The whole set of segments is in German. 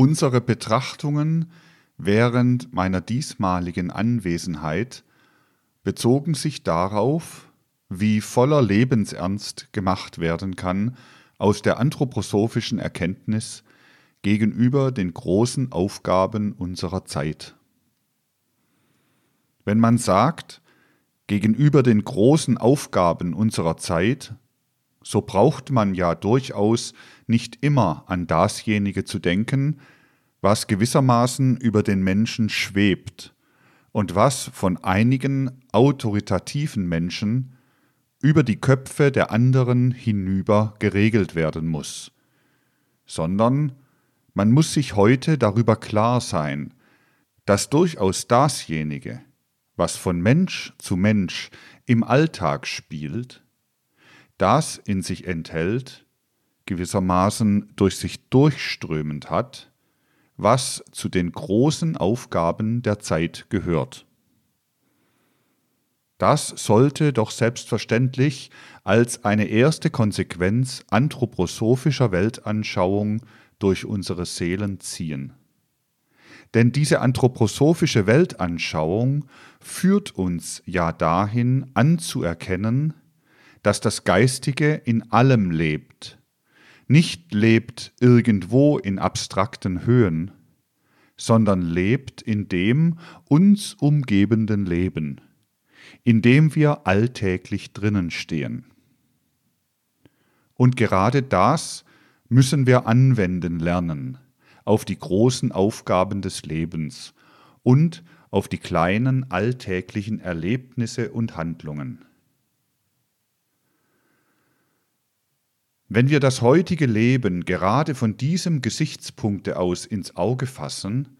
Unsere Betrachtungen während meiner diesmaligen Anwesenheit bezogen sich darauf, wie voller Lebensernst gemacht werden kann aus der anthroposophischen Erkenntnis gegenüber den großen Aufgaben unserer Zeit. Wenn man sagt, gegenüber den großen Aufgaben unserer Zeit, so braucht man ja durchaus nicht immer an dasjenige zu denken, was gewissermaßen über den Menschen schwebt und was von einigen autoritativen Menschen über die Köpfe der anderen hinüber geregelt werden muss, sondern man muss sich heute darüber klar sein, dass durchaus dasjenige, was von Mensch zu Mensch im Alltag spielt, das in sich enthält, gewissermaßen durch sich durchströmend hat, was zu den großen Aufgaben der Zeit gehört. Das sollte doch selbstverständlich als eine erste Konsequenz anthroposophischer Weltanschauung durch unsere Seelen ziehen. Denn diese anthroposophische Weltanschauung führt uns ja dahin anzuerkennen, dass das Geistige in allem lebt, nicht lebt irgendwo in abstrakten Höhen, sondern lebt in dem uns umgebenden Leben, in dem wir alltäglich drinnen stehen. Und gerade das müssen wir anwenden lernen auf die großen Aufgaben des Lebens und auf die kleinen alltäglichen Erlebnisse und Handlungen. Wenn wir das heutige Leben gerade von diesem Gesichtspunkte aus ins Auge fassen,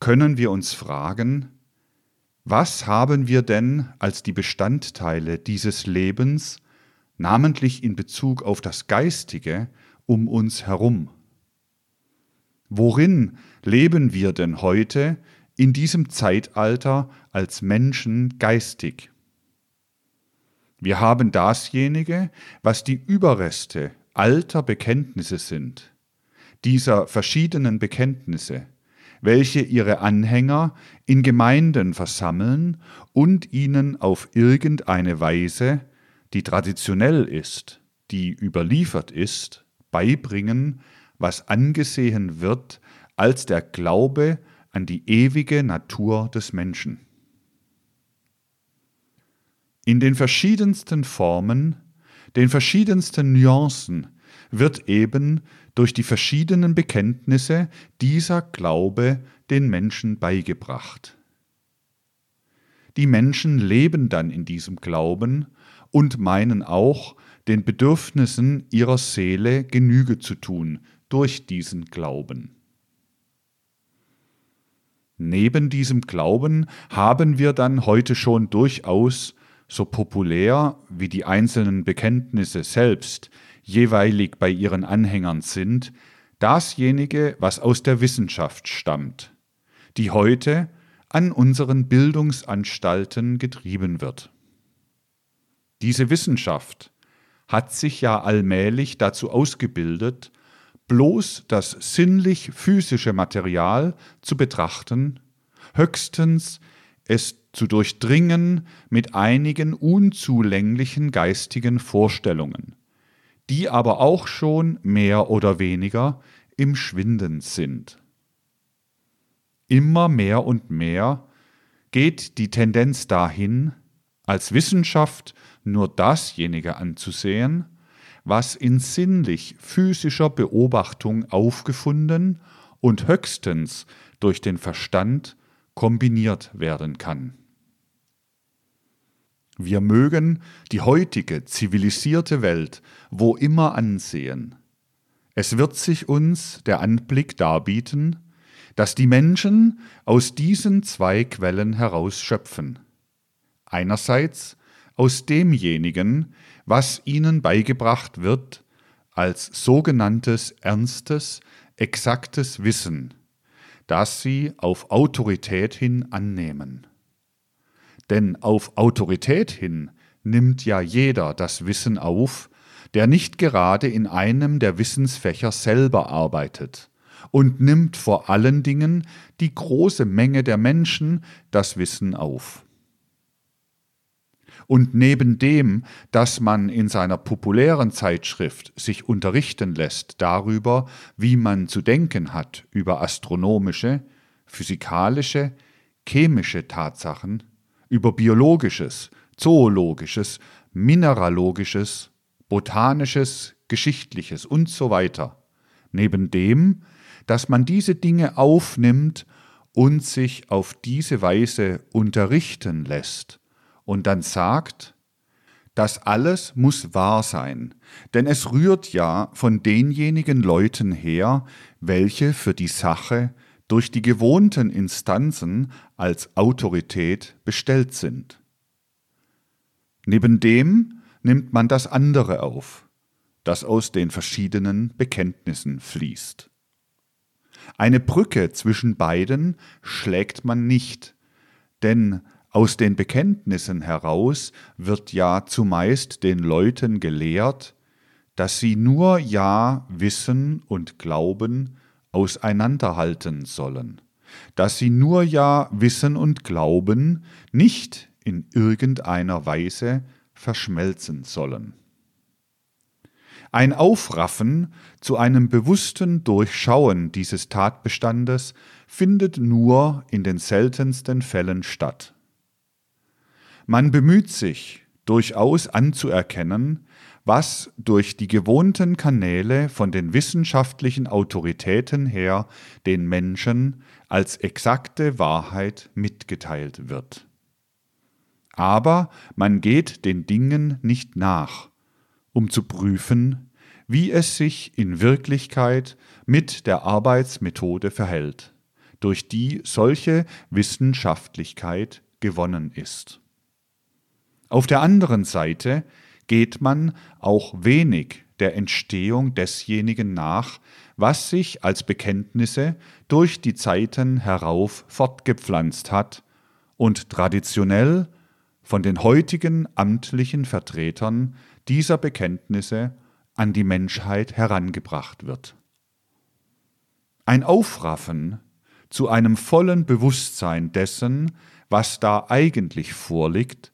können wir uns fragen, was haben wir denn als die Bestandteile dieses Lebens, namentlich in Bezug auf das Geistige, um uns herum? Worin leben wir denn heute in diesem Zeitalter als Menschen geistig? Wir haben dasjenige, was die Überreste alter Bekenntnisse sind, dieser verschiedenen Bekenntnisse, welche ihre Anhänger in Gemeinden versammeln und ihnen auf irgendeine Weise, die traditionell ist, die überliefert ist, beibringen, was angesehen wird als der Glaube an die ewige Natur des Menschen. In den verschiedensten Formen, den verschiedensten Nuancen wird eben durch die verschiedenen Bekenntnisse dieser Glaube den Menschen beigebracht. Die Menschen leben dann in diesem Glauben und meinen auch, den Bedürfnissen ihrer Seele Genüge zu tun durch diesen Glauben. Neben diesem Glauben haben wir dann heute schon durchaus, so populär wie die einzelnen Bekenntnisse selbst, jeweilig bei ihren Anhängern sind, dasjenige, was aus der Wissenschaft stammt, die heute an unseren Bildungsanstalten getrieben wird. Diese Wissenschaft hat sich ja allmählich dazu ausgebildet, bloß das sinnlich-physische Material zu betrachten, höchstens es zu durchdringen mit einigen unzulänglichen geistigen Vorstellungen, die aber auch schon mehr oder weniger im Schwinden sind. Immer mehr und mehr geht die Tendenz dahin, als Wissenschaft nur dasjenige anzusehen, was in sinnlich physischer Beobachtung aufgefunden und höchstens durch den Verstand kombiniert werden kann. Wir mögen die heutige zivilisierte Welt wo immer ansehen. Es wird sich uns der Anblick darbieten, dass die Menschen aus diesen zwei Quellen herausschöpfen. Einerseits aus demjenigen, was ihnen beigebracht wird, als sogenanntes ernstes, exaktes Wissen, das sie auf Autorität hin annehmen. Denn auf Autorität hin nimmt ja jeder das Wissen auf, der nicht gerade in einem der Wissensfächer selber arbeitet und nimmt vor allen Dingen die große Menge der Menschen das Wissen auf. Und neben dem, dass man in seiner populären Zeitschrift sich unterrichten lässt darüber, wie man zu denken hat über astronomische, physikalische, chemische Tatsachen, über biologisches, zoologisches, mineralogisches, botanisches, geschichtliches und so weiter, neben dem, dass man diese Dinge aufnimmt und sich auf diese Weise unterrichten lässt und dann sagt, das alles muss wahr sein, denn es rührt ja von denjenigen Leuten her, welche für die Sache durch die gewohnten Instanzen als Autorität bestellt sind. Neben dem nimmt man das andere auf, das aus den verschiedenen Bekenntnissen fließt. Eine Brücke zwischen beiden schlägt man nicht, denn aus den Bekenntnissen heraus wird ja zumeist den Leuten gelehrt, dass sie nur Ja wissen und glauben auseinanderhalten sollen, dass sie nur Ja wissen und glauben nicht in irgendeiner Weise verschmelzen sollen. Ein Aufraffen zu einem bewussten Durchschauen dieses Tatbestandes findet nur in den seltensten Fällen statt. Man bemüht sich, durchaus anzuerkennen, was durch die gewohnten Kanäle von den wissenschaftlichen Autoritäten her den Menschen als exakte Wahrheit mitgeteilt wird. Aber man geht den Dingen nicht nach, um zu prüfen, wie es sich in Wirklichkeit mit der Arbeitsmethode verhält, durch die solche Wissenschaftlichkeit gewonnen ist. Auf der anderen Seite geht man auch wenig der Entstehung desjenigen nach, was sich als Bekenntnisse durch die Zeiten herauf fortgepflanzt hat und traditionell von den heutigen amtlichen Vertretern dieser Bekenntnisse an die Menschheit herangebracht wird. Ein Aufraffen zu einem vollen Bewusstsein dessen, was da eigentlich vorliegt,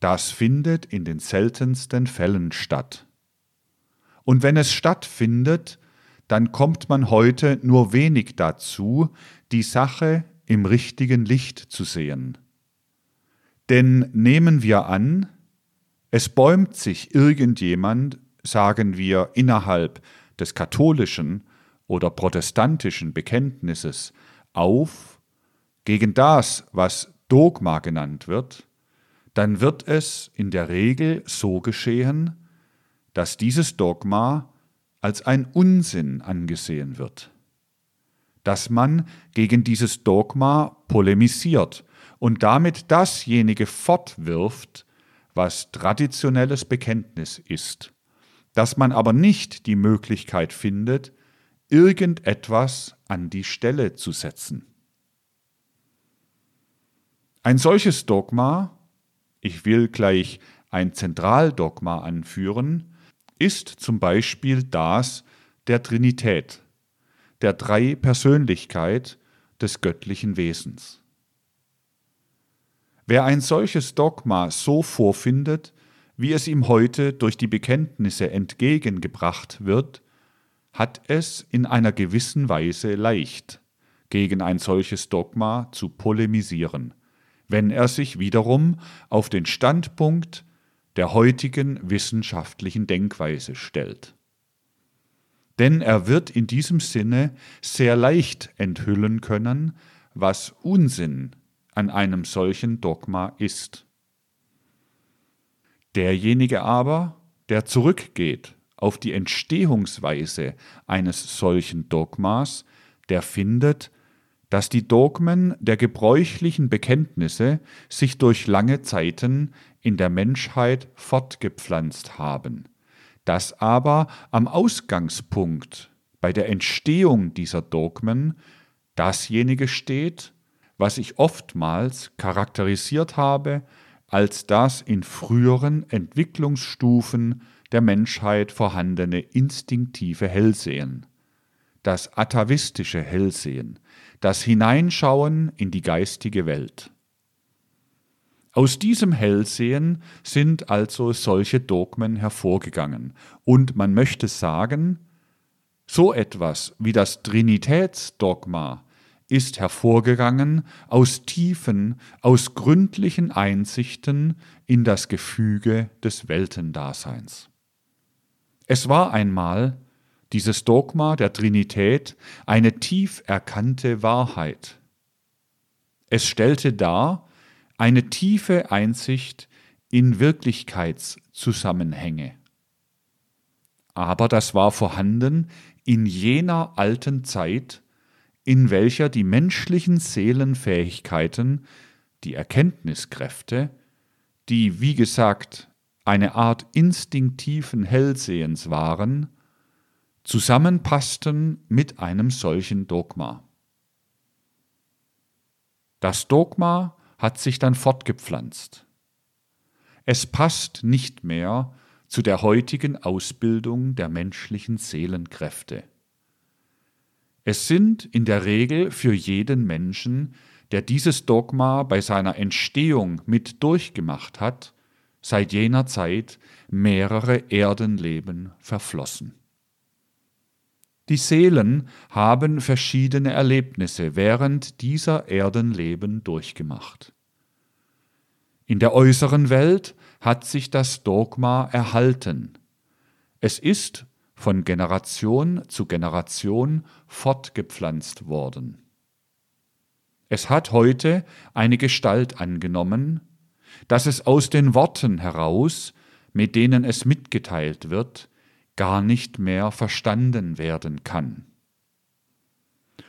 das findet in den seltensten Fällen statt. Und wenn es stattfindet, dann kommt man heute nur wenig dazu, die Sache im richtigen Licht zu sehen. Denn nehmen wir an, es bäumt sich irgendjemand, sagen wir, innerhalb des katholischen oder protestantischen Bekenntnisses auf gegen das, was Dogma genannt wird, dann wird es in der Regel so geschehen, dass dieses Dogma als ein Unsinn angesehen wird, dass man gegen dieses Dogma polemisiert und damit dasjenige fortwirft, was traditionelles Bekenntnis ist, dass man aber nicht die Möglichkeit findet, irgendetwas an die Stelle zu setzen. Ein solches Dogma, ich will gleich ein Zentraldogma anführen, ist zum Beispiel das der Trinität, der Drei-Persönlichkeit des göttlichen Wesens. Wer ein solches Dogma so vorfindet, wie es ihm heute durch die Bekenntnisse entgegengebracht wird, hat es in einer gewissen Weise leicht, gegen ein solches Dogma zu polemisieren, wenn er sich wiederum auf den Standpunkt der heutigen wissenschaftlichen Denkweise stellt. Denn er wird in diesem Sinne sehr leicht enthüllen können, was Unsinn an einem solchen Dogma ist. Derjenige aber, der zurückgeht auf die Entstehungsweise eines solchen Dogmas, der findet, dass die Dogmen der gebräuchlichen Bekenntnisse sich durch lange Zeiten in der Menschheit fortgepflanzt haben, dass aber am Ausgangspunkt bei der Entstehung dieser Dogmen dasjenige steht, was ich oftmals charakterisiert habe als das in früheren Entwicklungsstufen der Menschheit vorhandene instinktive Hellsehen, das atavistische Hellsehen, das Hineinschauen in die geistige Welt. Aus diesem Hellsehen sind also solche Dogmen hervorgegangen, und man möchte sagen, so etwas wie das Trinitätsdogma ist hervorgegangen aus tiefen, aus gründlichen Einsichten in das Gefüge des Weltendaseins. Es war einmal, dieses Dogma der Trinität, eine tief erkannte Wahrheit. Es stellte dar eine tiefe Einsicht in Wirklichkeitszusammenhänge. Aber das war vorhanden in jener alten Zeit, in welcher die menschlichen Seelenfähigkeiten, die Erkenntniskräfte, die, wie gesagt, eine Art instinktiven Hellsehens waren, zusammenpassten mit einem solchen Dogma. Das Dogma hat sich dann fortgepflanzt. Es passt nicht mehr zu der heutigen Ausbildung der menschlichen Seelenkräfte. Es sind in der Regel für jeden Menschen, der dieses Dogma bei seiner Entstehung mit durchgemacht hat, seit jener Zeit mehrere Erdenleben verflossen. Die Seelen haben verschiedene Erlebnisse während dieser Erdenleben durchgemacht. In der äußeren Welt hat sich das Dogma erhalten. Es ist von Generation zu Generation fortgepflanzt worden. Es hat heute eine Gestalt angenommen, dass es aus den Worten heraus, mit denen es mitgeteilt wird, gar nicht mehr verstanden werden kann.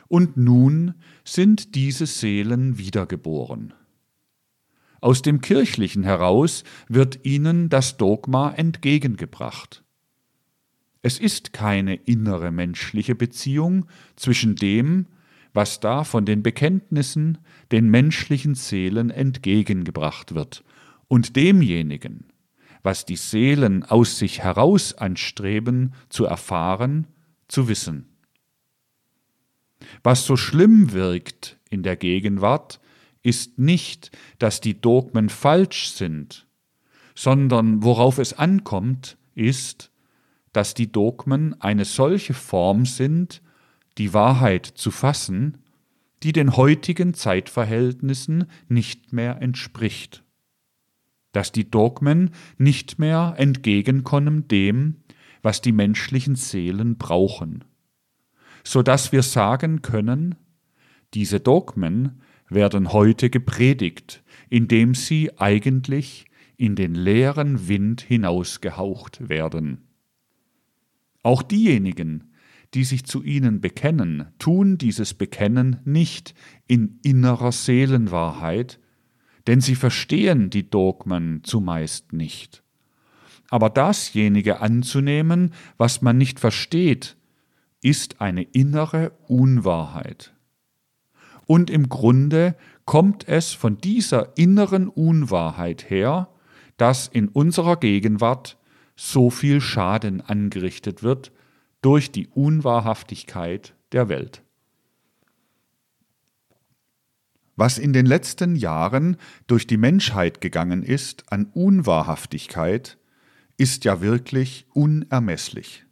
Und nun sind diese Seelen wiedergeboren. Aus dem Kirchlichen heraus wird ihnen das Dogma entgegengebracht. Es ist keine innere menschliche Beziehung zwischen dem, was da von den Bekenntnissen den menschlichen Seelen entgegengebracht wird, und demjenigen, was die Seelen aus sich heraus anstreben zu erfahren, zu wissen. Was so schlimm wirkt in der Gegenwart, ist nicht, dass die Dogmen falsch sind, sondern worauf es ankommt, ist, dass die Dogmen eine solche Form sind, die Wahrheit zu fassen, die den heutigen Zeitverhältnissen nicht mehr entspricht. Dass die Dogmen nicht mehr entgegenkommen dem, was die menschlichen Seelen brauchen, so dass wir sagen können, diese Dogmen werden heute gepredigt, indem sie eigentlich in den leeren Wind hinausgehaucht werden. Auch diejenigen, die sich zu ihnen bekennen, tun dieses Bekennen nicht in innerer Seelenwahrheit, denn sie verstehen die Dogmen zumeist nicht. Aber dasjenige anzunehmen, was man nicht versteht, ist eine innere Unwahrheit. Und im Grunde kommt es von dieser inneren Unwahrheit her, dass in unserer Gegenwart so viel Schaden angerichtet wird durch die Unwahrhaftigkeit der Welt. Was in den letzten Jahren durch die Menschheit gegangen ist an Unwahrhaftigkeit, ist ja wirklich unermesslich.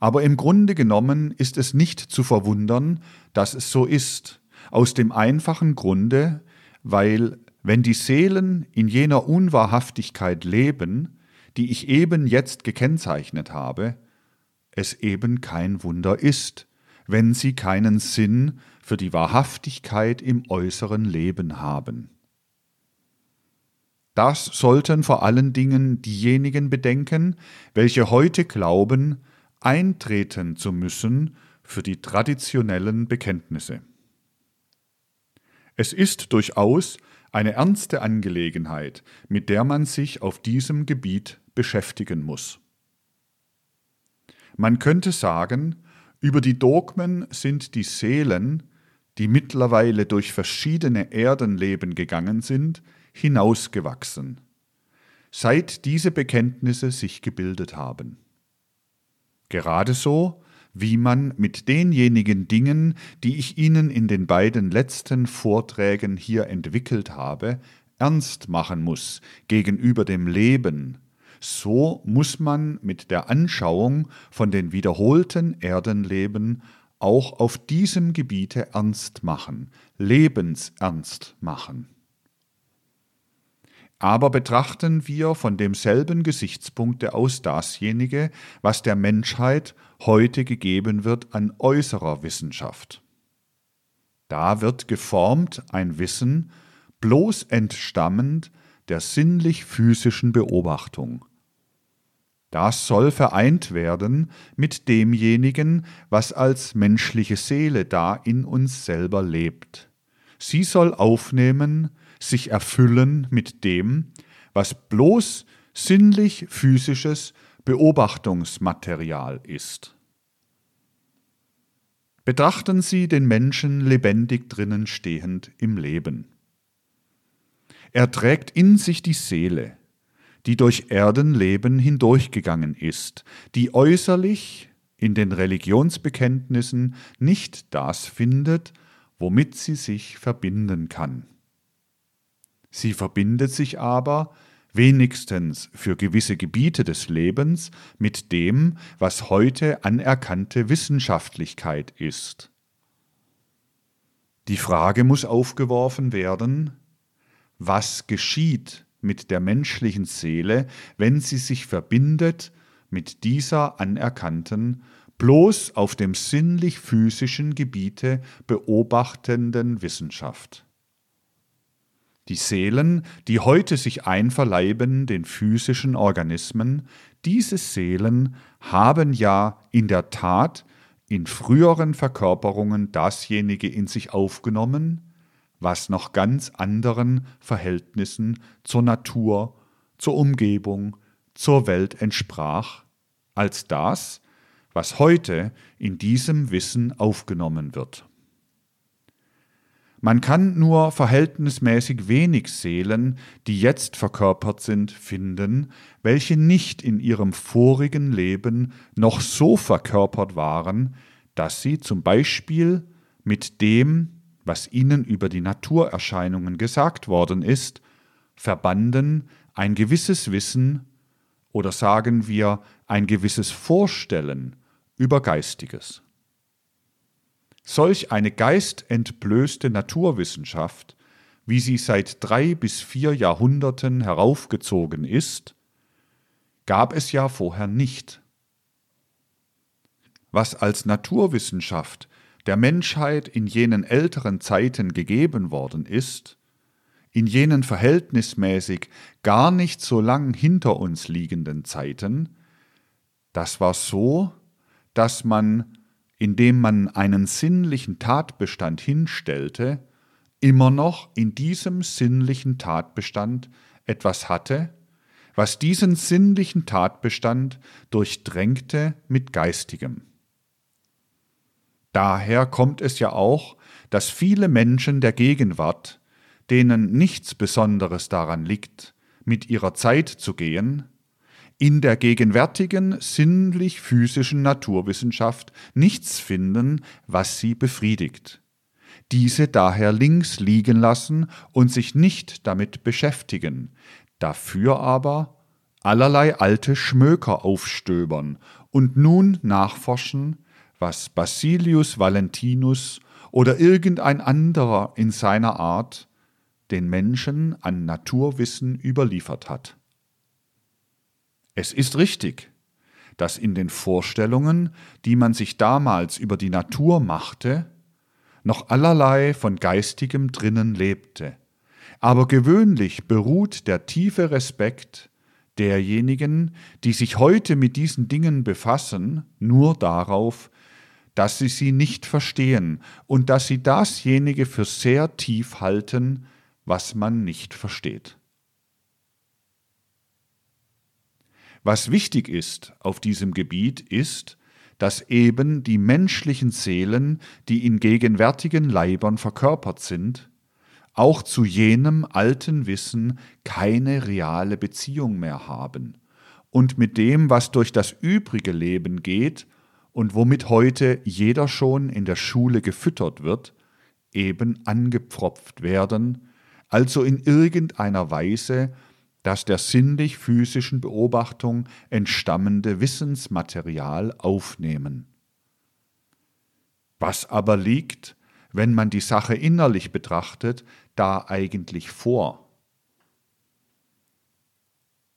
Aber im Grunde genommen ist es nicht zu verwundern, dass es so ist, aus dem einfachen Grunde, weil wenn die Seelen in jener Unwahrhaftigkeit leben, die ich eben jetzt gekennzeichnet habe, es eben kein Wunder ist, wenn sie keinen Sinn für die Wahrhaftigkeit im äußeren Leben haben. Das sollten vor allen Dingen diejenigen bedenken, welche heute glauben, eintreten zu müssen für die traditionellen Bekenntnisse. Es ist durchaus eine ernste Angelegenheit, mit der man sich auf diesem Gebiet beschäftigen muss. Man könnte sagen, über die Dogmen sind die Seelen, die mittlerweile durch verschiedene Erdenleben gegangen sind, hinausgewachsen, seit diese Bekenntnisse sich gebildet haben. Gerade so wie man mit denjenigen Dingen, die ich Ihnen in den beiden letzten Vorträgen hier entwickelt habe, ernst machen muss gegenüber dem Leben, so muss man mit der Anschauung von den wiederholten Erdenleben auch auf diesem Gebiete ernst machen, lebensernst machen. Aber betrachten wir von demselben Gesichtspunkte aus dasjenige, was der Menschheit heute gegeben wird an äußerer Wissenschaft. Da wird geformt ein Wissen, bloß entstammend der sinnlich-physischen Beobachtung. Das soll vereint werden mit demjenigen, was als menschliche Seele da in uns selber lebt. Sie soll aufnehmen, sich erfüllen mit dem, was bloß sinnlich-physisches Beobachtungsmaterial ist. Betrachten Sie den Menschen lebendig drinnen stehend im Leben. Er trägt in sich die Seele, die durch Erdenleben hindurchgegangen ist, die äußerlich in den Religionsbekenntnissen nicht das findet, womit sie sich verbinden kann. Sie verbindet sich aber, wenigstens für gewisse Gebiete des Lebens, mit dem, was heute anerkannte Wissenschaftlichkeit ist. Die Frage muss aufgeworfen werden, was geschieht mit der menschlichen Seele, wenn sie sich verbindet mit dieser anerkannten, bloß auf dem sinnlich-physischen Gebiete beobachtenden Wissenschaft. Die Seelen, die heute sich einverleiben den physischen Organismen, diese Seelen haben ja in der Tat in früheren Verkörperungen dasjenige in sich aufgenommen, was noch ganz anderen Verhältnissen zur Natur, zur Umgebung, zur Welt entsprach, als das, was heute in diesem Wissen aufgenommen wird. Man kann nur verhältnismäßig wenig Seelen, die jetzt verkörpert sind, finden, welche nicht in ihrem vorigen Leben noch so verkörpert waren, dass sie zum Beispiel mit dem, was ihnen über die Naturerscheinungen gesagt worden ist, verbanden ein gewisses Wissen oder sagen wir ein gewisses Vorstellen über Geistiges. Solch eine geistentblößte Naturwissenschaft, wie sie seit drei bis vier Jahrhunderten heraufgezogen ist, gab es ja vorher nicht. Was als Naturwissenschaft der Menschheit in jenen älteren Zeiten gegeben worden ist, in jenen verhältnismäßig gar nicht so lang hinter uns liegenden Zeiten, das war so, dass man, indem man einen sinnlichen Tatbestand hinstellte, immer noch in diesem sinnlichen Tatbestand etwas hatte, was diesen sinnlichen Tatbestand durchdrängte mit geistigem. Daher kommt es ja auch, dass viele Menschen der Gegenwart, denen nichts Besonderes daran liegt, mit ihrer Zeit zu gehen, in der gegenwärtigen sinnlich-physischen Naturwissenschaft nichts finden, was sie befriedigt. Diese daher links liegen lassen und sich nicht damit beschäftigen, dafür aber allerlei alte Schmöker aufstöbern und nun nachforschen, was Basilius Valentinus oder irgendein anderer in seiner Art den Menschen an Naturwissen überliefert hat. Es ist richtig, dass in den Vorstellungen, die man sich damals über die Natur machte, noch allerlei von geistigem drinnen lebte, aber gewöhnlich beruht der tiefe Respekt derjenigen, die sich heute mit diesen Dingen befassen, nur darauf, dass sie sie nicht verstehen und dass sie dasjenige für sehr tief halten, was man nicht versteht. Was wichtig ist auf diesem Gebiet ist, dass eben die menschlichen Seelen, die in gegenwärtigen Leibern verkörpert sind, auch zu jenem alten Wissen keine reale Beziehung mehr haben und mit dem, was durch das übrige Leben geht, und womit heute jeder schon in der Schule gefüttert wird, eben angepfropft werden, also in irgendeiner Weise das der sinnlich-physischen Beobachtung entstammende Wissensmaterial aufnehmen. Was aber liegt, wenn man die Sache innerlich betrachtet, da eigentlich vor?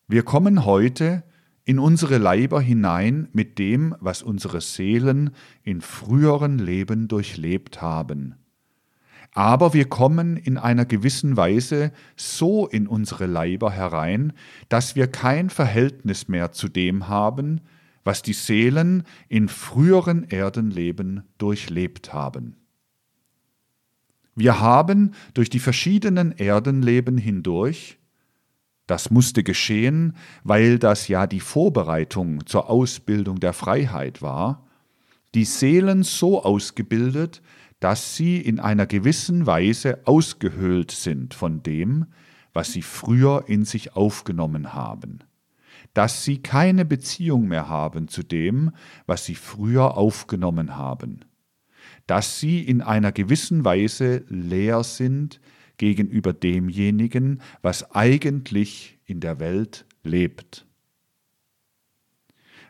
Wir kommen heute in unsere Leiber hinein mit dem, was unsere Seelen in früheren Leben durchlebt haben. Aber wir kommen in einer gewissen Weise so in unsere Leiber herein, dass wir kein Verhältnis mehr zu dem haben, was die Seelen in früheren Erdenleben durchlebt haben. Wir haben durch die verschiedenen Erdenleben hindurch, das musste geschehen, weil das ja die Vorbereitung zur Ausbildung der Freiheit war, die Seelen so ausgebildet, dass sie in einer gewissen Weise ausgehöhlt sind von dem, was sie früher in sich aufgenommen haben, dass sie keine Beziehung mehr haben zu dem, was sie früher aufgenommen haben, dass sie in einer gewissen Weise leer sind gegenüber demjenigen, was eigentlich in der Welt lebt.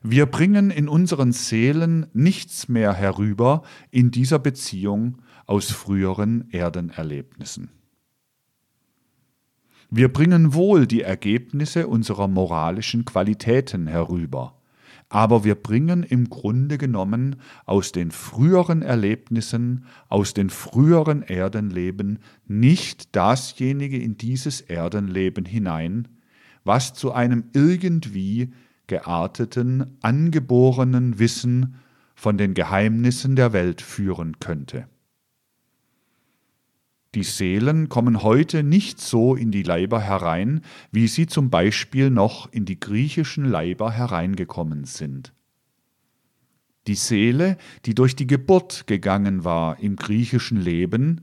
Wir bringen in unseren Seelen nichts mehr herüber in dieser Beziehung aus früheren Erdenerlebnissen. Wir bringen wohl die Ergebnisse unserer moralischen Qualitäten herüber, aber wir bringen im Grunde genommen aus den früheren Erlebnissen, aus den früheren Erdenleben nicht dasjenige in dieses Erdenleben hinein, was zu einem irgendwie gearteten, angeborenen Wissen von den Geheimnissen der Welt führen könnte. Die Seelen kommen heute nicht so in die Leiber herein, wie sie zum Beispiel noch in die griechischen Leiber hereingekommen sind. Die Seele, die durch die Geburt gegangen war im griechischen Leben,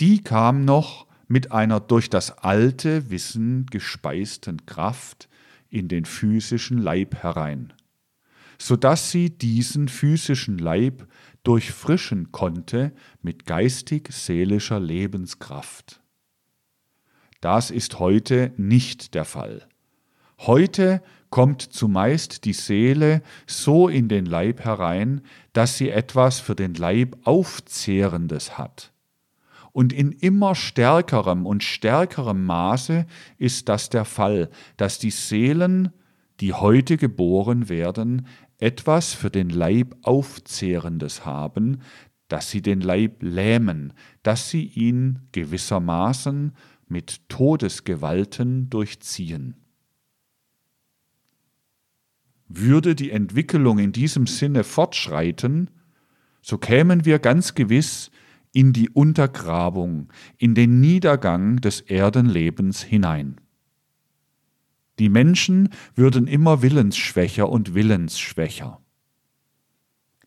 die kam noch mit einer durch das alte Wissen gespeisten Kraft in den physischen Leib herein, so dass sie diesen physischen Leib durchfrischen konnte mit geistig-seelischer Lebenskraft. Das ist heute nicht der Fall. Heute kommt zumeist die Seele so in den Leib herein, dass sie etwas für den Leib Aufzehrendes hat und in immer stärkerem und stärkerem Maße ist das der Fall, dass die Seelen, die heute geboren werden, etwas für den Leib Aufzehrendes haben, dass sie den Leib lähmen, dass sie ihn gewissermaßen mit Todesgewalten durchziehen. Würde die Entwicklung in diesem Sinne fortschreiten, so kämen wir ganz gewiss in die Untergrabung, in den Niedergang des Erdenlebens hinein. Die Menschen würden immer willensschwächer und willensschwächer.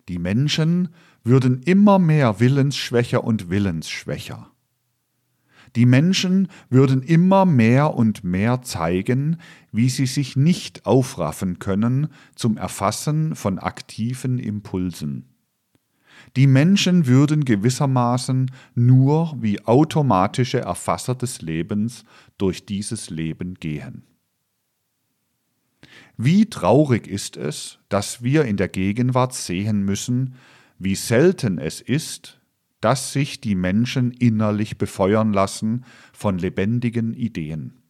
Die Menschen würden immer mehr willensschwächer und willensschwächer. Die Menschen würden immer mehr und mehr zeigen, wie sie sich nicht aufraffen können zum Erfassen von aktiven Impulsen. Die Menschen würden gewissermaßen nur wie automatische Erfasser des Lebens durch dieses Leben gehen. Wie traurig ist es, dass wir in der Gegenwart sehen müssen, wie selten es ist, dass sich die Menschen innerlich befeuern lassen von lebendigen Ideen.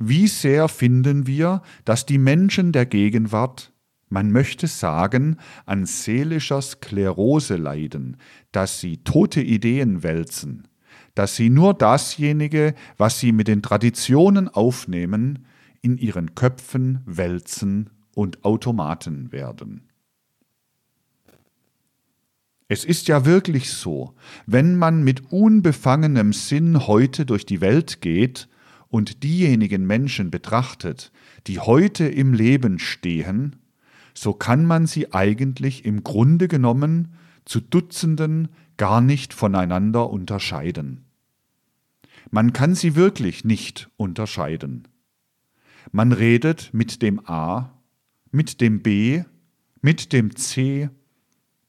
Wie sehr finden wir, dass die Menschen der Gegenwart man möchte sagen, an seelischer Sklerose leiden, dass sie tote Ideen wälzen, dass sie nur dasjenige, was sie mit den Traditionen aufnehmen, in ihren Köpfen wälzen und Automaten werden. Es ist ja wirklich so, wenn man mit unbefangenem Sinn heute durch die Welt geht und diejenigen Menschen betrachtet, die heute im Leben stehen, so kann man sie eigentlich im Grunde genommen zu Dutzenden gar nicht voneinander unterscheiden. Man kann sie wirklich nicht unterscheiden. Man redet mit dem A, mit dem B, Mit dem C,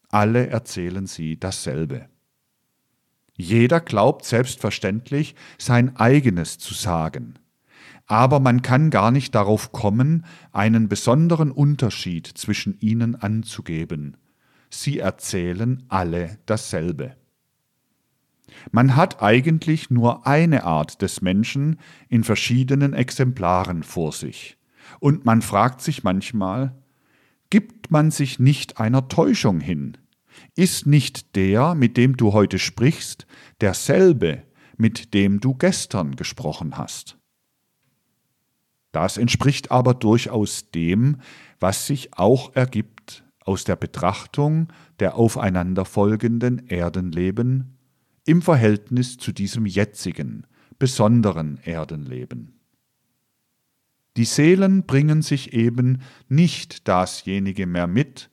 alle erzählen sie dasselbe. Jeder glaubt selbstverständlich, sein eigenes zu sagen. Aber man kann gar nicht darauf kommen, einen besonderen Unterschied zwischen ihnen anzugeben. Sie erzählen alle dasselbe. Man hat eigentlich nur eine Art des Menschen in verschiedenen Exemplaren vor sich. Und man fragt sich manchmal, gibt man sich nicht einer Täuschung hin? Ist nicht der, mit dem du heute sprichst, derselbe, mit dem du gestern gesprochen hast? Das entspricht aber durchaus dem, was sich auch ergibt aus der Betrachtung der aufeinanderfolgenden Erdenleben im Verhältnis zu diesem jetzigen, besonderen Erdenleben. Die Seelen bringen sich eben nicht dasjenige mehr mit,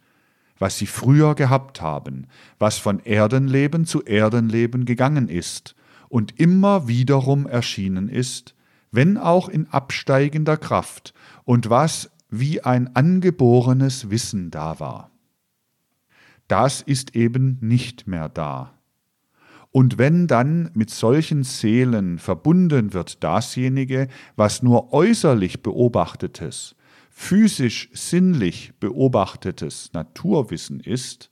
was sie früher gehabt haben, was von Erdenleben zu Erdenleben gegangen ist und immer wiederum erschienen ist, wenn auch in absteigender Kraft und was wie ein angeborenes Wissen da war. Das ist eben nicht mehr da. Und wenn dann mit solchen Seelen verbunden wird dasjenige, was nur äußerlich beobachtetes, physisch sinnlich beobachtetes Naturwissen ist,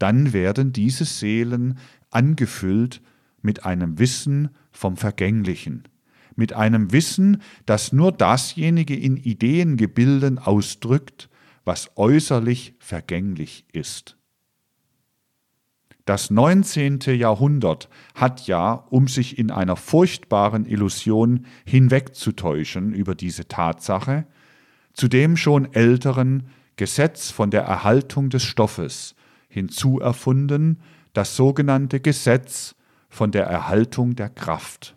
dann werden diese Seelen angefüllt mit einem Wissen vom Vergänglichen, mit einem Wissen, das nur dasjenige in Ideengebilden ausdrückt, was äußerlich vergänglich ist. Das 19. Jahrhundert hat ja, um sich in einer furchtbaren Illusion hinwegzutäuschen über diese Tatsache, zu dem schon älteren Gesetz von der Erhaltung des Stoffes hinzuerfunden, das sogenannte Gesetz von der Erhaltung der Kraft.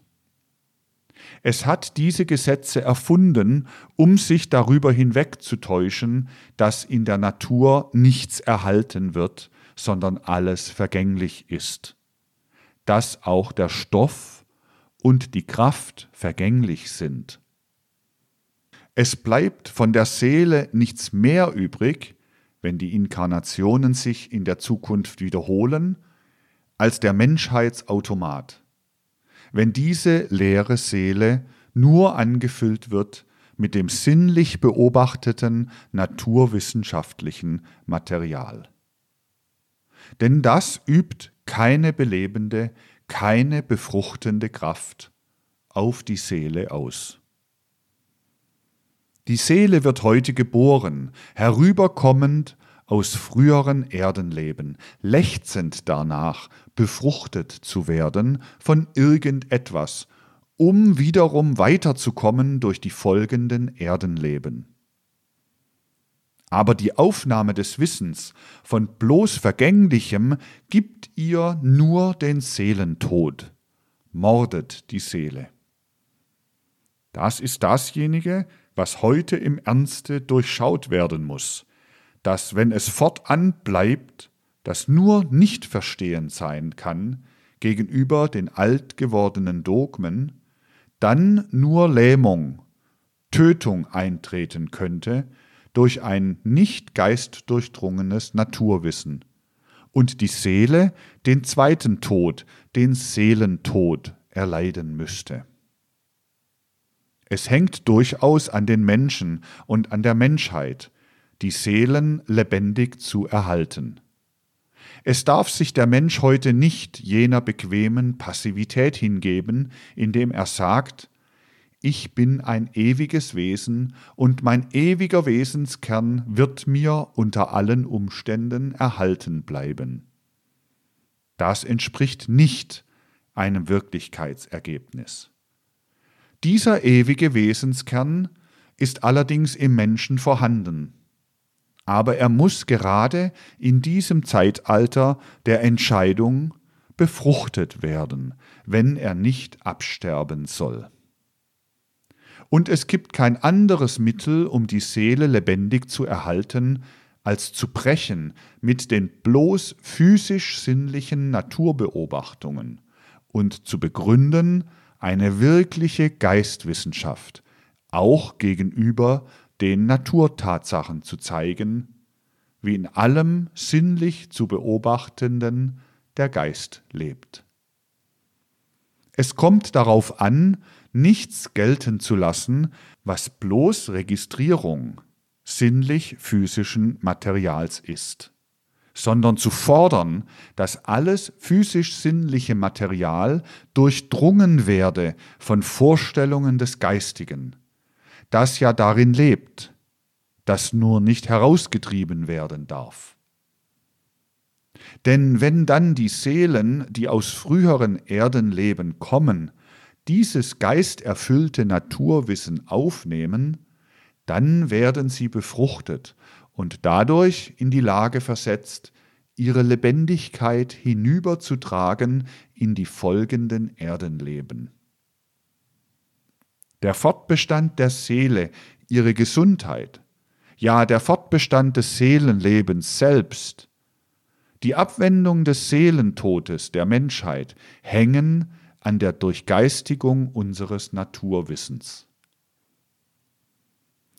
Es hat diese Gesetze erfunden, um sich darüber hinwegzutäuschen, dass in der Natur nichts erhalten wird, sondern alles vergänglich ist, dass auch der Stoff und die Kraft vergänglich sind. Es bleibt von der Seele nichts mehr übrig, wenn die Inkarnationen sich in der Zukunft wiederholen, als der Menschheitsautomat. Wenn diese leere Seele nur angefüllt wird mit dem sinnlich beobachteten naturwissenschaftlichen Material denn das übt keine belebende, keine befruchtende Kraft auf die Seele aus. Die Seele wird heute geboren, herüberkommend aus früheren Erdenleben, lechzend danach, befruchtet zu werden von irgendetwas, um wiederum weiterzukommen durch die folgenden Erdenleben. Aber die Aufnahme des Wissens von bloß Vergänglichem gibt ihr nur den Seelentod, mordet die Seele. Das ist dasjenige, was heute im Ernste durchschaut werden muss, dass wenn es fortan bleibt, das nur nicht verstehend sein kann gegenüber den alt gewordenen Dogmen, dann nur Lähmung, Tötung eintreten könnte, durch ein nicht geistdurchdrungenes Naturwissen und die Seele den zweiten Tod, den Seelentod, erleiden müsste. Es hängt durchaus an den Menschen und an der Menschheit, die Seelen lebendig zu erhalten. Es darf sich der Mensch heute nicht jener bequemen Passivität hingeben, indem er sagt, ich bin ein ewiges Wesen und mein ewiger Wesenskern wird mir unter allen Umständen erhalten bleiben. Das entspricht nicht einem Wirklichkeitsergebnis. Dieser ewige Wesenskern ist allerdings im Menschen vorhanden, aber er muss gerade in diesem Zeitalter der Entscheidung befruchtet werden, wenn er nicht absterben soll. Und es gibt kein anderes Mittel, um die Seele lebendig zu erhalten, als zu brechen mit den bloß physisch-sinnlichen Naturbeobachtungen und zu begründen eine wirkliche Geistwissenschaft, auch gegenüber den Naturtatsachen zu zeigen, wie in allem sinnlich zu beobachtenden der Geist lebt. Es kommt darauf an, nichts gelten zu lassen, was bloß Registrierung sinnlich physischen Materials ist, sondern zu fordern, dass alles physisch-sinnliche Material durchdrungen werde von Vorstellungen des Geistigen, das ja darin lebt, das nur nicht herausgetrieben werden darf. Denn wenn dann die Seelen, die aus früheren Erdenleben kommen, dieses geisterfüllte Naturwissen aufnehmen, dann werden sie befruchtet und dadurch in die Lage versetzt, ihre Lebendigkeit hinüberzutragen in die folgenden Erdenleben. Der Fortbestand der Seele, ihre Gesundheit, ja der Fortbestand des Seelenlebens selbst, die Abwendung des Seelentodes der Menschheit hängen an der Durchgeistigung unseres Naturwissens.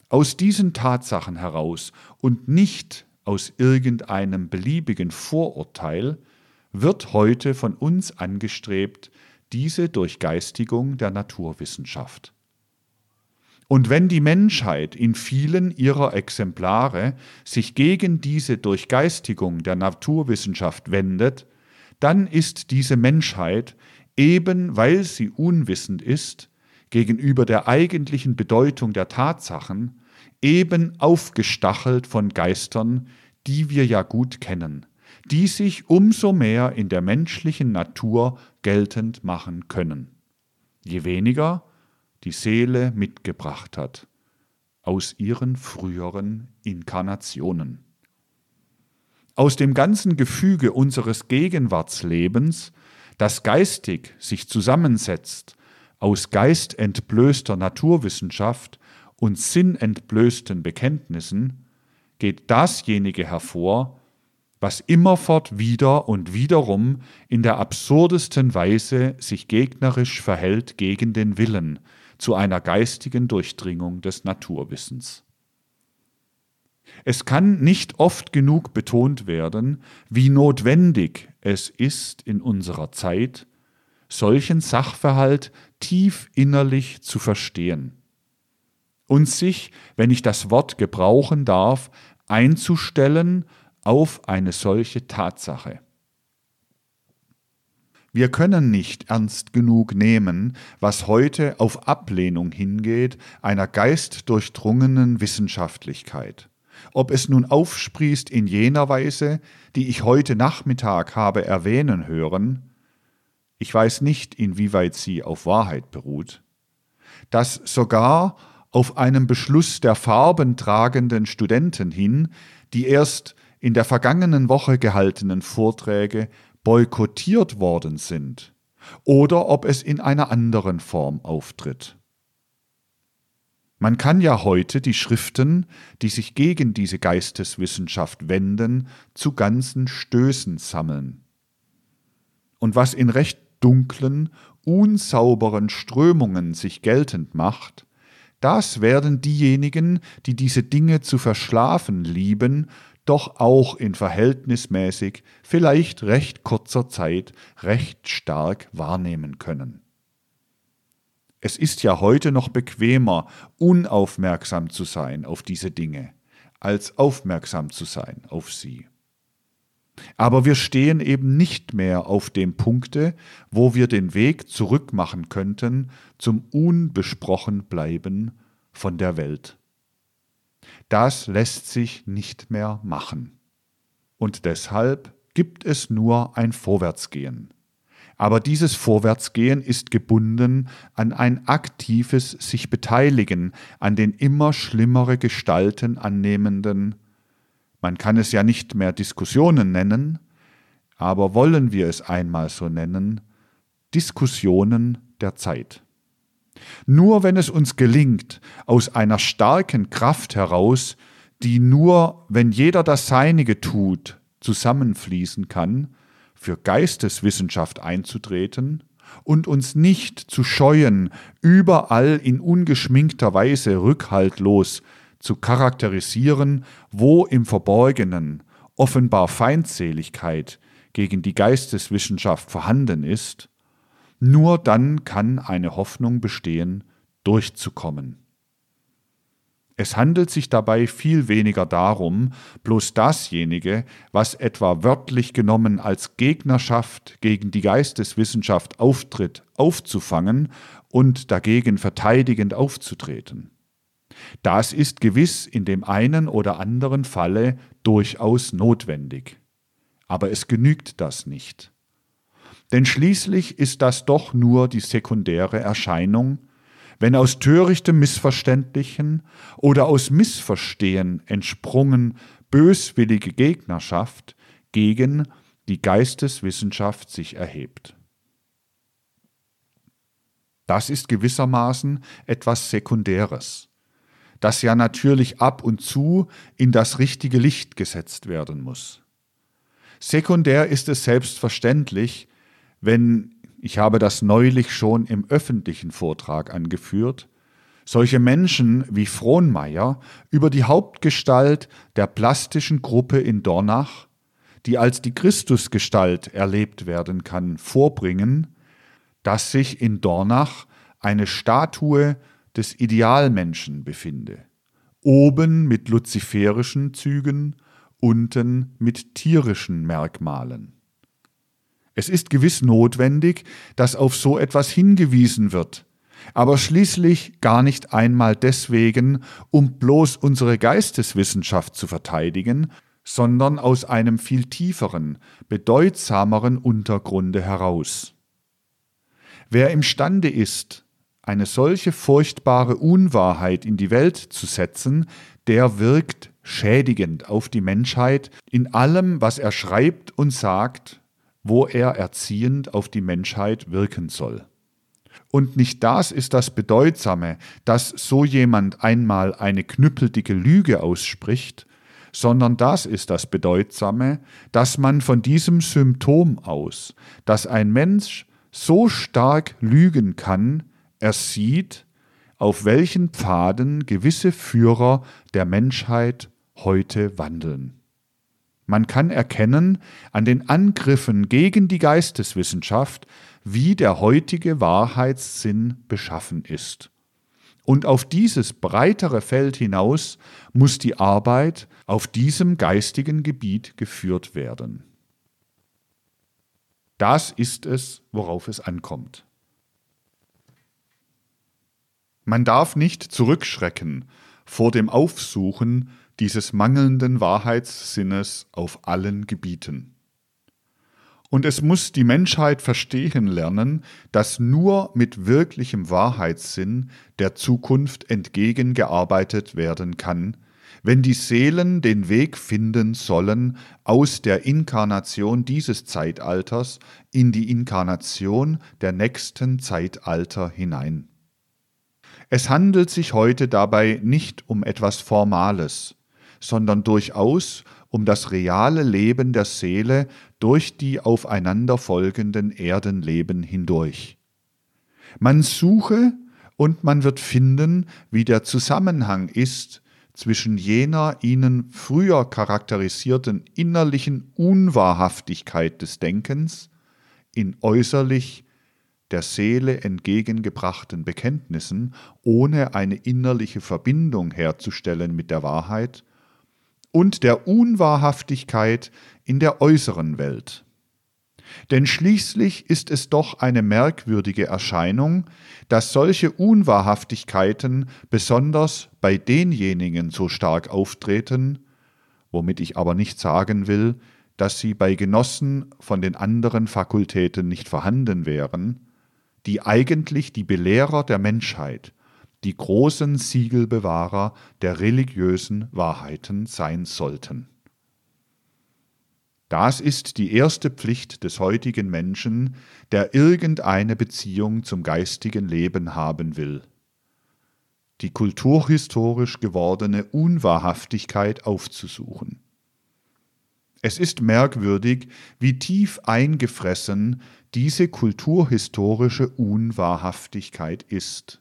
Aus diesen Tatsachen heraus und nicht aus irgendeinem beliebigen Vorurteil wird heute von uns angestrebt, diese Durchgeistigung der Naturwissenschaft. Und wenn die Menschheit in vielen ihrer Exemplare sich gegen diese Durchgeistigung der Naturwissenschaft wendet, dann ist diese Menschheit, eben weil sie unwissend ist, gegenüber der eigentlichen Bedeutung der Tatsachen, eben aufgestachelt von Geistern, die wir ja gut kennen, die sich umso mehr in der menschlichen Natur geltend machen können. Je weniger, die Seele mitgebracht hat aus ihren früheren Inkarnationen. Aus dem ganzen Gefüge unseres Gegenwartslebens, das geistig sich zusammensetzt aus geistentblößter Naturwissenschaft und sinnentblößten Bekenntnissen, geht dasjenige hervor, was immerfort wieder und wiederum in der absurdesten Weise sich gegnerisch verhält gegen den Willen, zu einer geistigen Durchdringung des Naturwissens. Es kann nicht oft genug betont werden, wie notwendig es ist in unserer Zeit, solchen Sachverhalt tief innerlich zu verstehen und sich, wenn ich das Wort gebrauchen darf, einzustellen auf eine solche Tatsache. Wir können nicht ernst genug nehmen, was heute auf Ablehnung hingeht einer geistdurchdrungenen Wissenschaftlichkeit. Ob es nun aufsprießt in jener Weise, die ich heute Nachmittag habe erwähnen hören, ich weiß nicht, inwieweit sie auf Wahrheit beruht, dass sogar auf einem Beschluss der farbentragenden Studenten hin, die erst in der vergangenen Woche gehaltenen Vorträge boykottiert worden sind. Oder ob es in einer anderen Form auftritt. Man kann ja heute die Schriften, die sich gegen diese Geisteswissenschaft wenden, zu ganzen Stößen sammeln. Und was in recht dunklen, unsauberen Strömungen sich geltend macht, das werden diejenigen, die diese Dinge zu verschlafen lieben, doch auch in verhältnismäßig, vielleicht recht kurzer Zeit recht stark wahrnehmen können. Es ist ja heute noch bequemer, unaufmerksam zu sein auf diese Dinge, als aufmerksam zu sein auf sie. Aber wir stehen eben nicht mehr auf dem Punkte, wo wir den Weg zurückmachen könnten zum unbesprochen bleiben von der Welt. Das lässt sich nicht mehr machen. Und deshalb gibt es nur ein Vorwärtsgehen. Aber dieses Vorwärtsgehen ist gebunden an ein aktives sich beteiligen an den immer schlimmere Gestalten annehmenden, man kann es ja nicht mehr Diskussionen nennen, aber wollen wir es einmal so nennen, Diskussionen der Zeit. Nur wenn es uns gelingt, aus einer starken Kraft heraus, die nur, wenn jeder das Seinige tut, zusammenfließen kann, für Geisteswissenschaft einzutreten und uns nicht zu scheuen, überall in ungeschminkter Weise rückhaltlos zu charakterisieren, wo im Verborgenen offenbar Feindseligkeit gegen die Geisteswissenschaft vorhanden ist, nur dann kann eine Hoffnung bestehen, durchzukommen. Es handelt sich dabei viel weniger darum, bloß dasjenige, was etwa wörtlich genommen als Gegnerschaft gegen die Geisteswissenschaft auftritt, aufzufangen und dagegen verteidigend aufzutreten. Das ist gewiss in dem einen oder anderen Falle durchaus notwendig. Aber es genügt das nicht. Denn schließlich ist das doch nur die sekundäre Erscheinung, wenn aus törichtem Missverständlichen oder aus Missverstehen entsprungen böswillige Gegnerschaft gegen die Geisteswissenschaft sich erhebt. Das ist gewissermaßen etwas Sekundäres, das ja natürlich ab und zu in das richtige Licht gesetzt werden muss. Sekundär ist es selbstverständlich, wenn ich habe das neulich schon im öffentlichen Vortrag angeführt, solche Menschen wie Frohnmeier über die Hauptgestalt der plastischen Gruppe in Dornach, die als die Christusgestalt erlebt werden kann, vorbringen, dass sich in Dornach eine Statue des Idealmenschen befinde, oben mit luziferischen Zügen, unten mit tierischen Merkmalen. Es ist gewiss notwendig, dass auf so etwas hingewiesen wird, aber schließlich gar nicht einmal deswegen, um bloß unsere Geisteswissenschaft zu verteidigen, sondern aus einem viel tieferen, bedeutsameren Untergrunde heraus. Wer imstande ist, eine solche furchtbare Unwahrheit in die Welt zu setzen, der wirkt schädigend auf die Menschheit in allem, was er schreibt und sagt wo er erziehend auf die Menschheit wirken soll. Und nicht das ist das Bedeutsame, dass so jemand einmal eine knüppeldicke Lüge ausspricht, sondern das ist das Bedeutsame, dass man von diesem Symptom aus, dass ein Mensch so stark lügen kann, er sieht, auf welchen Pfaden gewisse Führer der Menschheit heute wandeln. Man kann erkennen an den Angriffen gegen die Geisteswissenschaft, wie der heutige Wahrheitssinn beschaffen ist. Und auf dieses breitere Feld hinaus muss die Arbeit auf diesem geistigen Gebiet geführt werden. Das ist es, worauf es ankommt. Man darf nicht zurückschrecken vor dem Aufsuchen dieses mangelnden Wahrheitssinnes auf allen Gebieten. Und es muss die Menschheit verstehen lernen, dass nur mit wirklichem Wahrheitssinn der Zukunft entgegengearbeitet werden kann, wenn die Seelen den Weg finden sollen aus der Inkarnation dieses Zeitalters in die Inkarnation der nächsten Zeitalter hinein. Es handelt sich heute dabei nicht um etwas Formales, sondern durchaus um das reale Leben der Seele durch die aufeinanderfolgenden Erdenleben hindurch. Man suche und man wird finden, wie der Zusammenhang ist zwischen jener ihnen früher charakterisierten innerlichen Unwahrhaftigkeit des Denkens in äußerlich der Seele entgegengebrachten Bekenntnissen, ohne eine innerliche Verbindung herzustellen mit der Wahrheit, und der Unwahrhaftigkeit in der äußeren Welt. Denn schließlich ist es doch eine merkwürdige Erscheinung, dass solche Unwahrhaftigkeiten besonders bei denjenigen so stark auftreten, womit ich aber nicht sagen will, dass sie bei Genossen von den anderen Fakultäten nicht vorhanden wären, die eigentlich die Belehrer der Menschheit, die großen Siegelbewahrer der religiösen Wahrheiten sein sollten. Das ist die erste Pflicht des heutigen Menschen, der irgendeine Beziehung zum geistigen Leben haben will. Die kulturhistorisch gewordene Unwahrhaftigkeit aufzusuchen. Es ist merkwürdig, wie tief eingefressen diese kulturhistorische Unwahrhaftigkeit ist.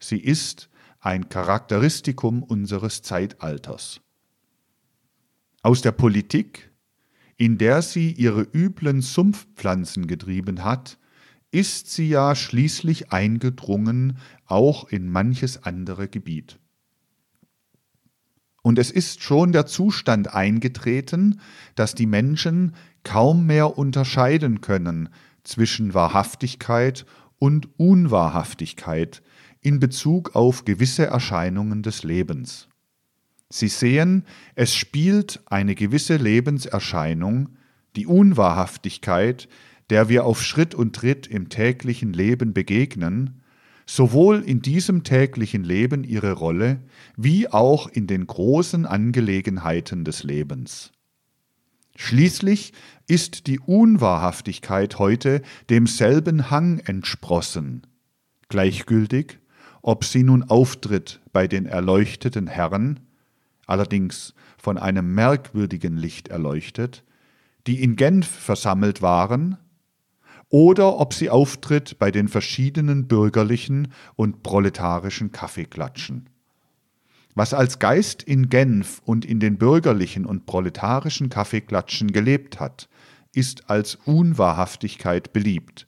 Sie ist ein Charakteristikum unseres Zeitalters. Aus der Politik, in der sie ihre üblen Sumpfpflanzen getrieben hat, ist sie ja schließlich eingedrungen auch in manches andere Gebiet. Und es ist schon der Zustand eingetreten, dass die Menschen kaum mehr unterscheiden können zwischen Wahrhaftigkeit und Unwahrhaftigkeit in Bezug auf gewisse Erscheinungen des Lebens. Sie sehen, es spielt eine gewisse Lebenserscheinung, die Unwahrhaftigkeit, der wir auf Schritt und Tritt im täglichen Leben begegnen, sowohl in diesem täglichen Leben ihre Rolle, wie auch in den großen Angelegenheiten des Lebens. Schließlich ist die Unwahrhaftigkeit heute demselben Hang entsprossen, gleichgültig, ob sie nun auftritt bei den erleuchteten Herren, allerdings von einem merkwürdigen Licht erleuchtet, die in Genf versammelt waren, oder ob sie auftritt bei den verschiedenen bürgerlichen und proletarischen Kaffeeklatschen. Was als Geist in Genf und in den bürgerlichen und proletarischen Kaffeeklatschen gelebt hat, ist als Unwahrhaftigkeit beliebt.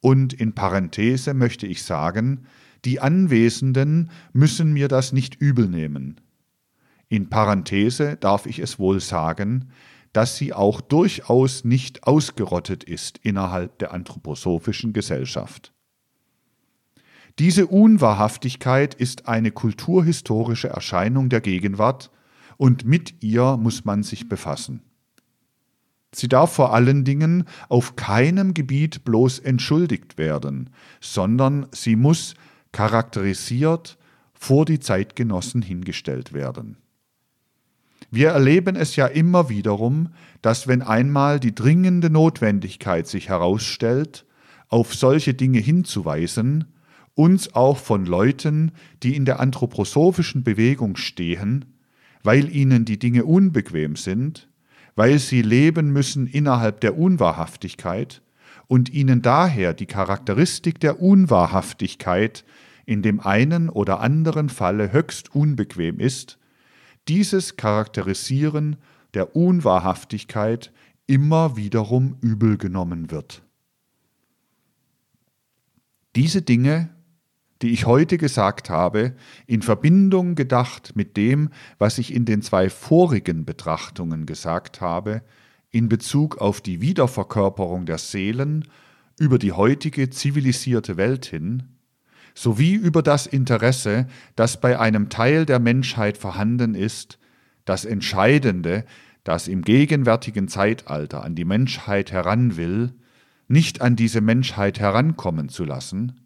Und in Parenthese möchte ich sagen, die Anwesenden müssen mir das nicht übel nehmen. In Parenthese darf ich es wohl sagen, dass sie auch durchaus nicht ausgerottet ist innerhalb der anthroposophischen Gesellschaft. Diese Unwahrhaftigkeit ist eine kulturhistorische Erscheinung der Gegenwart und mit ihr muss man sich befassen. Sie darf vor allen Dingen auf keinem Gebiet bloß entschuldigt werden, sondern sie muss charakterisiert vor die Zeitgenossen hingestellt werden. Wir erleben es ja immer wiederum, dass wenn einmal die dringende Notwendigkeit sich herausstellt, auf solche Dinge hinzuweisen, uns auch von Leuten, die in der anthroposophischen Bewegung stehen, weil ihnen die Dinge unbequem sind, weil sie leben müssen innerhalb der Unwahrhaftigkeit und ihnen daher die Charakteristik der Unwahrhaftigkeit in dem einen oder anderen Falle höchst unbequem ist, dieses Charakterisieren der Unwahrhaftigkeit immer wiederum übel genommen wird. Diese Dinge, die ich heute gesagt habe, in Verbindung gedacht mit dem, was ich in den zwei vorigen Betrachtungen gesagt habe, in Bezug auf die Wiederverkörperung der Seelen über die heutige zivilisierte Welt hin, sowie über das Interesse, das bei einem Teil der Menschheit vorhanden ist, das Entscheidende, das im gegenwärtigen Zeitalter an die Menschheit heran will, nicht an diese Menschheit herankommen zu lassen,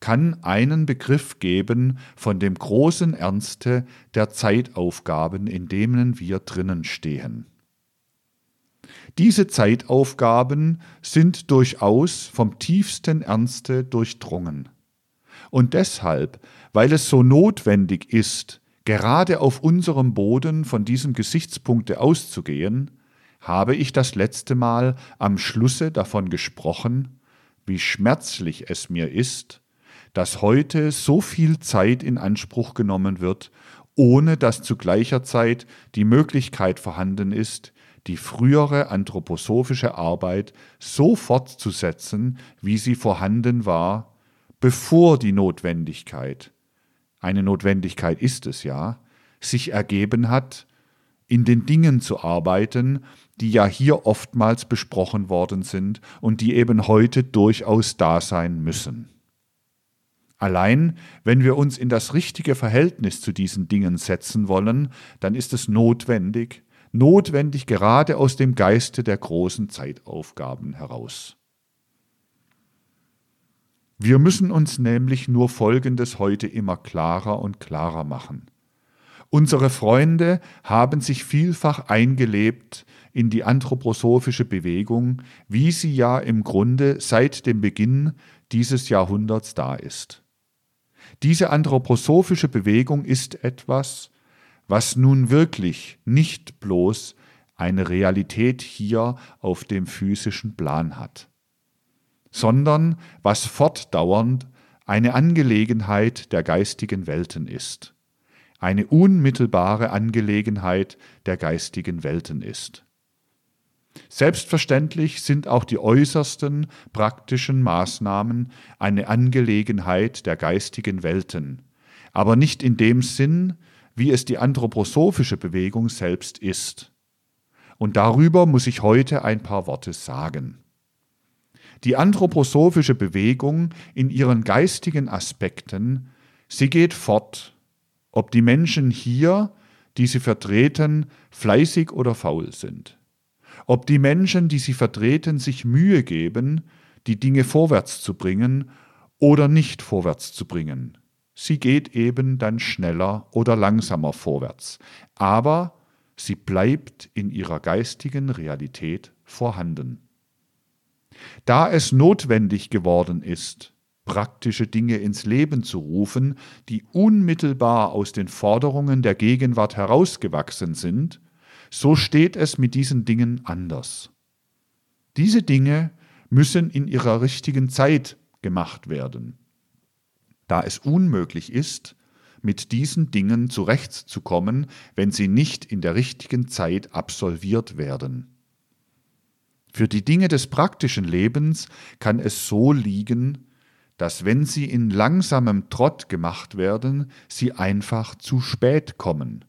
kann einen Begriff geben von dem großen Ernste der Zeitaufgaben, in denen wir drinnen stehen. Diese Zeitaufgaben sind durchaus vom tiefsten Ernste durchdrungen. Und deshalb, weil es so notwendig ist, gerade auf unserem Boden von diesem Gesichtspunkte auszugehen, habe ich das letzte Mal am Schlusse davon gesprochen, wie schmerzlich es mir ist, dass heute so viel Zeit in Anspruch genommen wird, ohne dass zu gleicher Zeit die Möglichkeit vorhanden ist, die frühere anthroposophische Arbeit so fortzusetzen, wie sie vorhanden war, bevor die Notwendigkeit, eine Notwendigkeit ist es ja, sich ergeben hat, in den Dingen zu arbeiten, die ja hier oftmals besprochen worden sind und die eben heute durchaus da sein müssen. Allein, wenn wir uns in das richtige Verhältnis zu diesen Dingen setzen wollen, dann ist es notwendig, notwendig gerade aus dem Geiste der großen Zeitaufgaben heraus. Wir müssen uns nämlich nur Folgendes heute immer klarer und klarer machen. Unsere Freunde haben sich vielfach eingelebt in die anthroposophische Bewegung, wie sie ja im Grunde seit dem Beginn dieses Jahrhunderts da ist. Diese anthroposophische Bewegung ist etwas, was nun wirklich nicht bloß eine Realität hier auf dem physischen Plan hat sondern was fortdauernd eine Angelegenheit der geistigen Welten ist. eine unmittelbare Angelegenheit der geistigen Welten ist. Selbstverständlich sind auch die äußersten praktischen Maßnahmen eine Angelegenheit der geistigen Welten, aber nicht in dem Sinn, wie es die anthroposophische Bewegung selbst ist. Und darüber muss ich heute ein paar Worte sagen. Die anthroposophische Bewegung in ihren geistigen Aspekten, sie geht fort, ob die Menschen hier, die sie vertreten, fleißig oder faul sind. Ob die Menschen, die sie vertreten, sich Mühe geben, die Dinge vorwärts zu bringen oder nicht vorwärts zu bringen. Sie geht eben dann schneller oder langsamer vorwärts, aber sie bleibt in ihrer geistigen Realität vorhanden. Da es notwendig geworden ist, praktische Dinge ins Leben zu rufen, die unmittelbar aus den Forderungen der Gegenwart herausgewachsen sind, so steht es mit diesen Dingen anders. Diese Dinge müssen in ihrer richtigen Zeit gemacht werden da es unmöglich ist, mit diesen Dingen zurechtzukommen, wenn sie nicht in der richtigen Zeit absolviert werden. Für die Dinge des praktischen Lebens kann es so liegen, dass wenn sie in langsamem Trott gemacht werden, sie einfach zu spät kommen.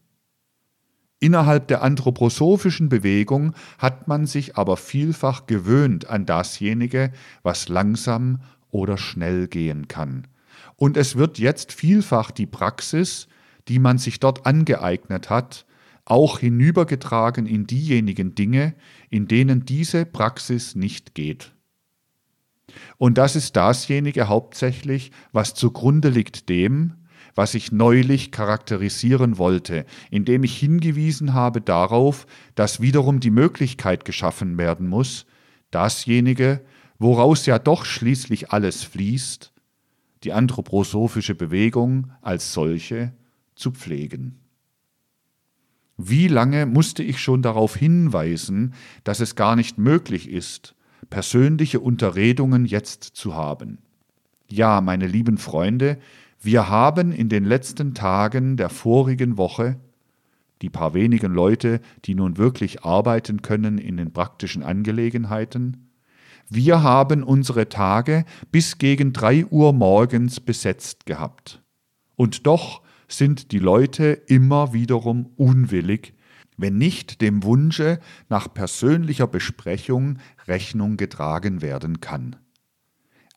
Innerhalb der anthroposophischen Bewegung hat man sich aber vielfach gewöhnt an dasjenige, was langsam oder schnell gehen kann, und es wird jetzt vielfach die Praxis, die man sich dort angeeignet hat, auch hinübergetragen in diejenigen Dinge, in denen diese Praxis nicht geht. Und das ist dasjenige hauptsächlich, was zugrunde liegt dem, was ich neulich charakterisieren wollte, indem ich hingewiesen habe darauf, dass wiederum die Möglichkeit geschaffen werden muss, dasjenige, woraus ja doch schließlich alles fließt, die anthroposophische Bewegung als solche zu pflegen. Wie lange musste ich schon darauf hinweisen, dass es gar nicht möglich ist, persönliche Unterredungen jetzt zu haben? Ja, meine lieben Freunde, wir haben in den letzten Tagen der vorigen Woche die paar wenigen Leute, die nun wirklich arbeiten können in den praktischen Angelegenheiten, wir haben unsere Tage bis gegen drei Uhr morgens besetzt gehabt. Und doch sind die Leute immer wiederum unwillig, wenn nicht dem Wunsche nach persönlicher Besprechung Rechnung getragen werden kann.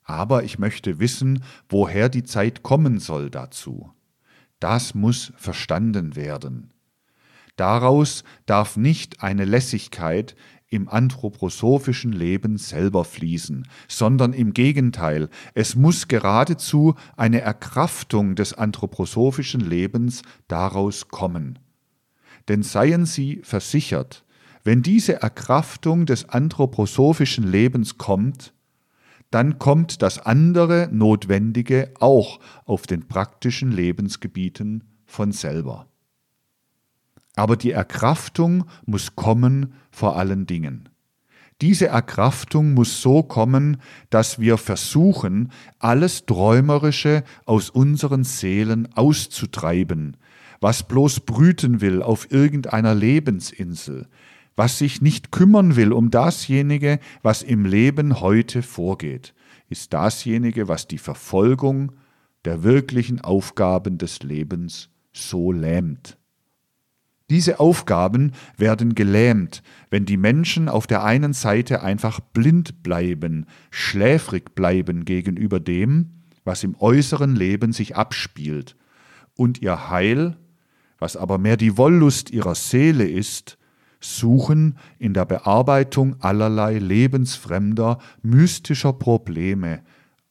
Aber ich möchte wissen, woher die Zeit kommen soll dazu. Das muss verstanden werden. Daraus darf nicht eine Lässigkeit im anthroposophischen Leben selber fließen, sondern im Gegenteil, es muss geradezu eine Erkraftung des anthroposophischen Lebens daraus kommen. Denn seien Sie versichert, wenn diese Erkraftung des anthroposophischen Lebens kommt, dann kommt das andere Notwendige auch auf den praktischen Lebensgebieten von selber. Aber die Erkraftung muss kommen vor allen Dingen. Diese Erkraftung muss so kommen, dass wir versuchen, alles Träumerische aus unseren Seelen auszutreiben, was bloß brüten will auf irgendeiner Lebensinsel, was sich nicht kümmern will um dasjenige, was im Leben heute vorgeht, ist dasjenige, was die Verfolgung der wirklichen Aufgaben des Lebens so lähmt. Diese Aufgaben werden gelähmt, wenn die Menschen auf der einen Seite einfach blind bleiben, schläfrig bleiben gegenüber dem, was im äußeren Leben sich abspielt, und ihr Heil, was aber mehr die Wollust ihrer Seele ist, suchen in der Bearbeitung allerlei lebensfremder, mystischer Probleme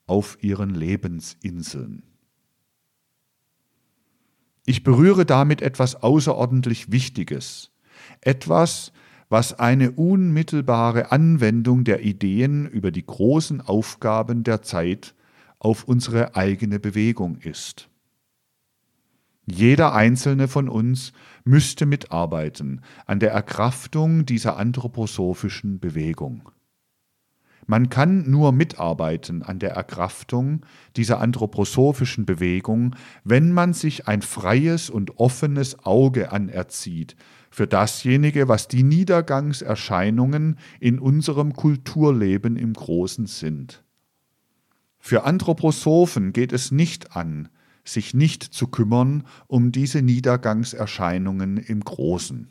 auf ihren Lebensinseln. Ich berühre damit etwas außerordentlich Wichtiges, etwas, was eine unmittelbare Anwendung der Ideen über die großen Aufgaben der Zeit auf unsere eigene Bewegung ist. Jeder einzelne von uns müsste mitarbeiten an der Erkraftung dieser anthroposophischen Bewegung. Man kann nur mitarbeiten an der Erkraftung dieser anthroposophischen Bewegung, wenn man sich ein freies und offenes Auge anerzieht für dasjenige, was die Niedergangserscheinungen in unserem Kulturleben im Großen sind. Für Anthroposophen geht es nicht an, sich nicht zu kümmern um diese Niedergangserscheinungen im Großen.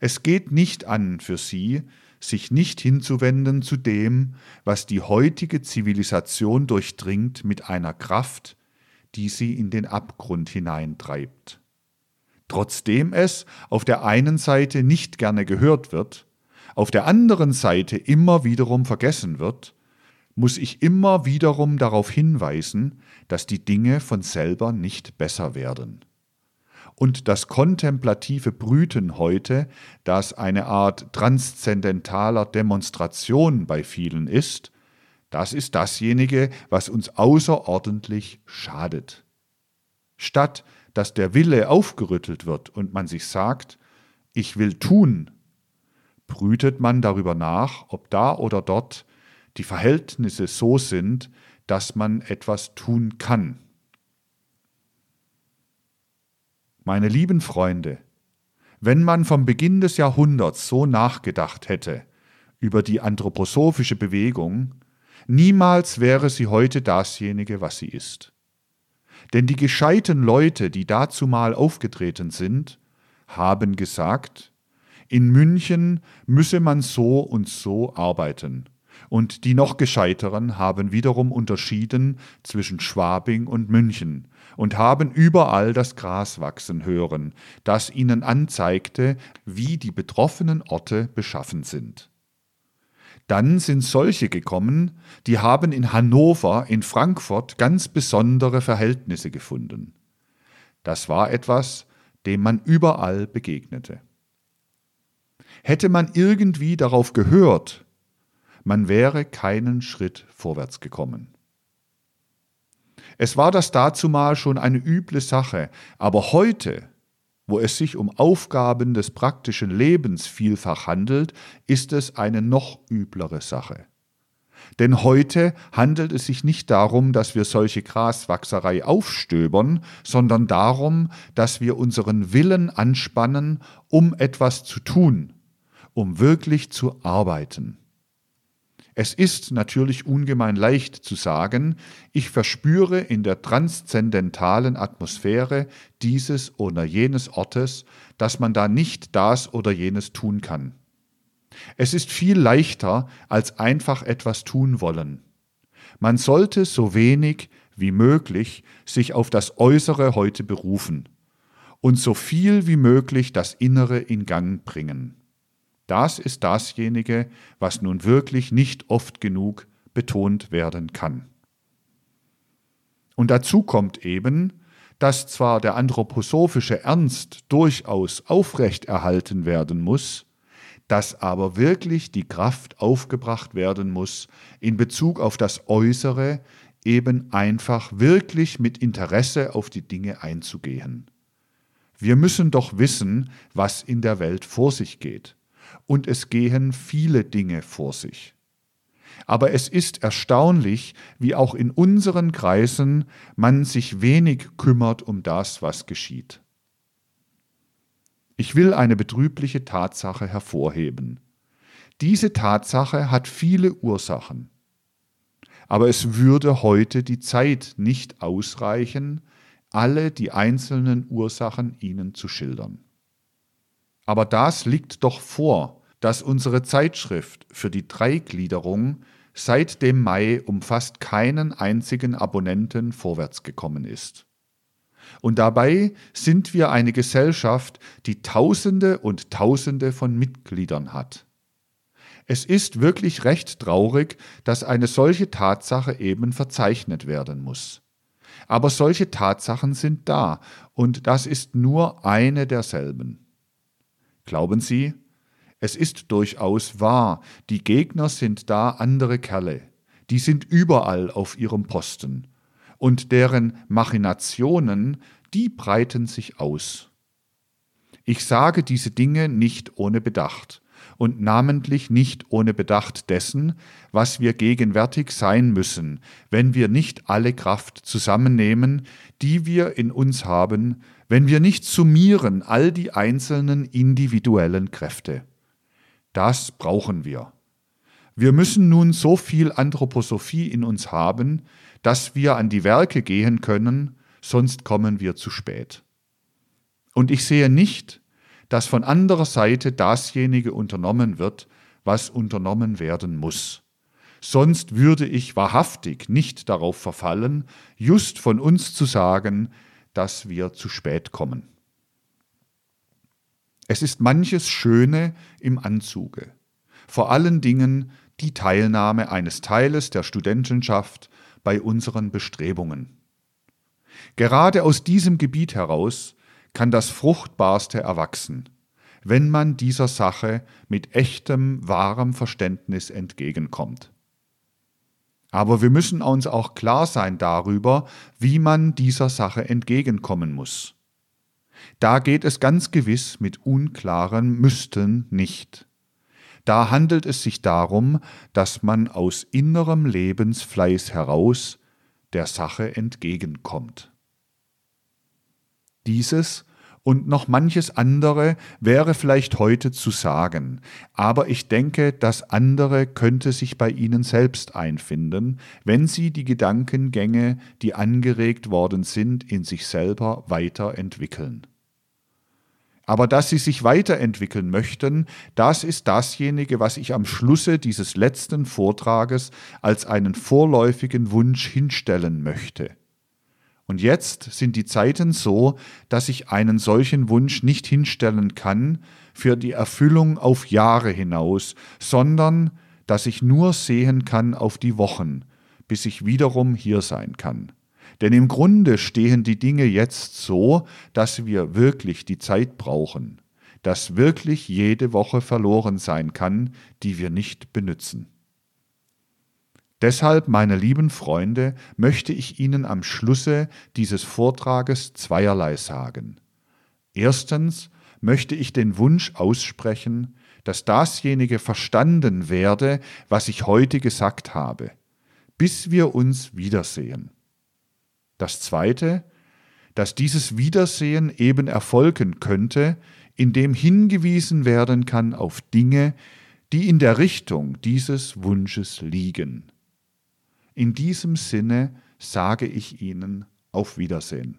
Es geht nicht an für sie, sich nicht hinzuwenden zu dem, was die heutige Zivilisation durchdringt mit einer Kraft, die sie in den Abgrund hineintreibt. Trotzdem es auf der einen Seite nicht gerne gehört wird, auf der anderen Seite immer wiederum vergessen wird, muss ich immer wiederum darauf hinweisen, dass die Dinge von selber nicht besser werden und das kontemplative Brüten heute, das eine Art transzendentaler Demonstration bei vielen ist, das ist dasjenige, was uns außerordentlich schadet. Statt dass der Wille aufgerüttelt wird und man sich sagt, ich will tun, brütet man darüber nach, ob da oder dort die Verhältnisse so sind, dass man etwas tun kann. Meine lieben Freunde, wenn man vom Beginn des Jahrhunderts so nachgedacht hätte über die anthroposophische Bewegung, niemals wäre sie heute dasjenige, was sie ist. Denn die gescheiten Leute, die dazumal aufgetreten sind, haben gesagt, in München müsse man so und so arbeiten. Und die noch gescheiteren haben wiederum unterschieden zwischen Schwabing und München und haben überall das Gras wachsen hören, das ihnen anzeigte, wie die betroffenen Orte beschaffen sind. Dann sind solche gekommen, die haben in Hannover, in Frankfurt ganz besondere Verhältnisse gefunden. Das war etwas, dem man überall begegnete. Hätte man irgendwie darauf gehört, man wäre keinen Schritt vorwärts gekommen. Es war das dazumal schon eine üble Sache, aber heute, wo es sich um Aufgaben des praktischen Lebens vielfach handelt, ist es eine noch üblere Sache. Denn heute handelt es sich nicht darum, dass wir solche Graswachserei aufstöbern, sondern darum, dass wir unseren Willen anspannen, um etwas zu tun, um wirklich zu arbeiten. Es ist natürlich ungemein leicht zu sagen, ich verspüre in der transzendentalen Atmosphäre dieses oder jenes Ortes, dass man da nicht das oder jenes tun kann. Es ist viel leichter, als einfach etwas tun wollen. Man sollte so wenig wie möglich sich auf das Äußere heute berufen und so viel wie möglich das Innere in Gang bringen. Das ist dasjenige, was nun wirklich nicht oft genug betont werden kann. Und dazu kommt eben, dass zwar der anthroposophische Ernst durchaus aufrechterhalten werden muss, dass aber wirklich die Kraft aufgebracht werden muss, in Bezug auf das Äußere eben einfach wirklich mit Interesse auf die Dinge einzugehen. Wir müssen doch wissen, was in der Welt vor sich geht und es gehen viele Dinge vor sich. Aber es ist erstaunlich, wie auch in unseren Kreisen man sich wenig kümmert um das, was geschieht. Ich will eine betrübliche Tatsache hervorheben. Diese Tatsache hat viele Ursachen. Aber es würde heute die Zeit nicht ausreichen, alle die einzelnen Ursachen Ihnen zu schildern. Aber das liegt doch vor, dass unsere Zeitschrift für die Dreigliederung seit dem Mai um fast keinen einzigen Abonnenten vorwärts gekommen ist. Und dabei sind wir eine Gesellschaft, die Tausende und Tausende von Mitgliedern hat. Es ist wirklich recht traurig, dass eine solche Tatsache eben verzeichnet werden muss. Aber solche Tatsachen sind da, und das ist nur eine derselben. Glauben Sie? Es ist durchaus wahr, die Gegner sind da andere Kerle, die sind überall auf ihrem Posten, und deren Machinationen, die breiten sich aus. Ich sage diese Dinge nicht ohne Bedacht, und namentlich nicht ohne Bedacht dessen, was wir gegenwärtig sein müssen, wenn wir nicht alle Kraft zusammennehmen, die wir in uns haben, wenn wir nicht summieren all die einzelnen individuellen Kräfte. Das brauchen wir. Wir müssen nun so viel Anthroposophie in uns haben, dass wir an die Werke gehen können, sonst kommen wir zu spät. Und ich sehe nicht, dass von anderer Seite dasjenige unternommen wird, was unternommen werden muss. Sonst würde ich wahrhaftig nicht darauf verfallen, just von uns zu sagen, dass wir zu spät kommen. Es ist manches Schöne im Anzuge, vor allen Dingen die Teilnahme eines Teiles der Studentenschaft bei unseren Bestrebungen. Gerade aus diesem Gebiet heraus kann das Fruchtbarste erwachsen, wenn man dieser Sache mit echtem, wahrem Verständnis entgegenkommt. Aber wir müssen uns auch klar sein darüber, wie man dieser Sache entgegenkommen muss. Da geht es ganz gewiss mit unklaren Müssten nicht. Da handelt es sich darum, dass man aus innerem Lebensfleiß heraus der Sache entgegenkommt. Dieses und noch manches andere wäre vielleicht heute zu sagen, aber ich denke, das andere könnte sich bei Ihnen selbst einfinden, wenn Sie die Gedankengänge, die angeregt worden sind, in sich selber weiterentwickeln. Aber dass sie sich weiterentwickeln möchten, das ist dasjenige, was ich am Schlusse dieses letzten Vortrages als einen vorläufigen Wunsch hinstellen möchte. Und jetzt sind die Zeiten so, dass ich einen solchen Wunsch nicht hinstellen kann für die Erfüllung auf Jahre hinaus, sondern dass ich nur sehen kann auf die Wochen, bis ich wiederum hier sein kann. Denn im Grunde stehen die Dinge jetzt so, dass wir wirklich die Zeit brauchen, dass wirklich jede Woche verloren sein kann, die wir nicht benützen. Deshalb, meine lieben Freunde, möchte ich Ihnen am Schlusse dieses Vortrages zweierlei sagen. Erstens möchte ich den Wunsch aussprechen, dass dasjenige verstanden werde, was ich heute gesagt habe, bis wir uns wiedersehen. Das Zweite, dass dieses Wiedersehen eben erfolgen könnte, indem hingewiesen werden kann auf Dinge, die in der Richtung dieses Wunsches liegen. In diesem Sinne sage ich Ihnen auf Wiedersehen.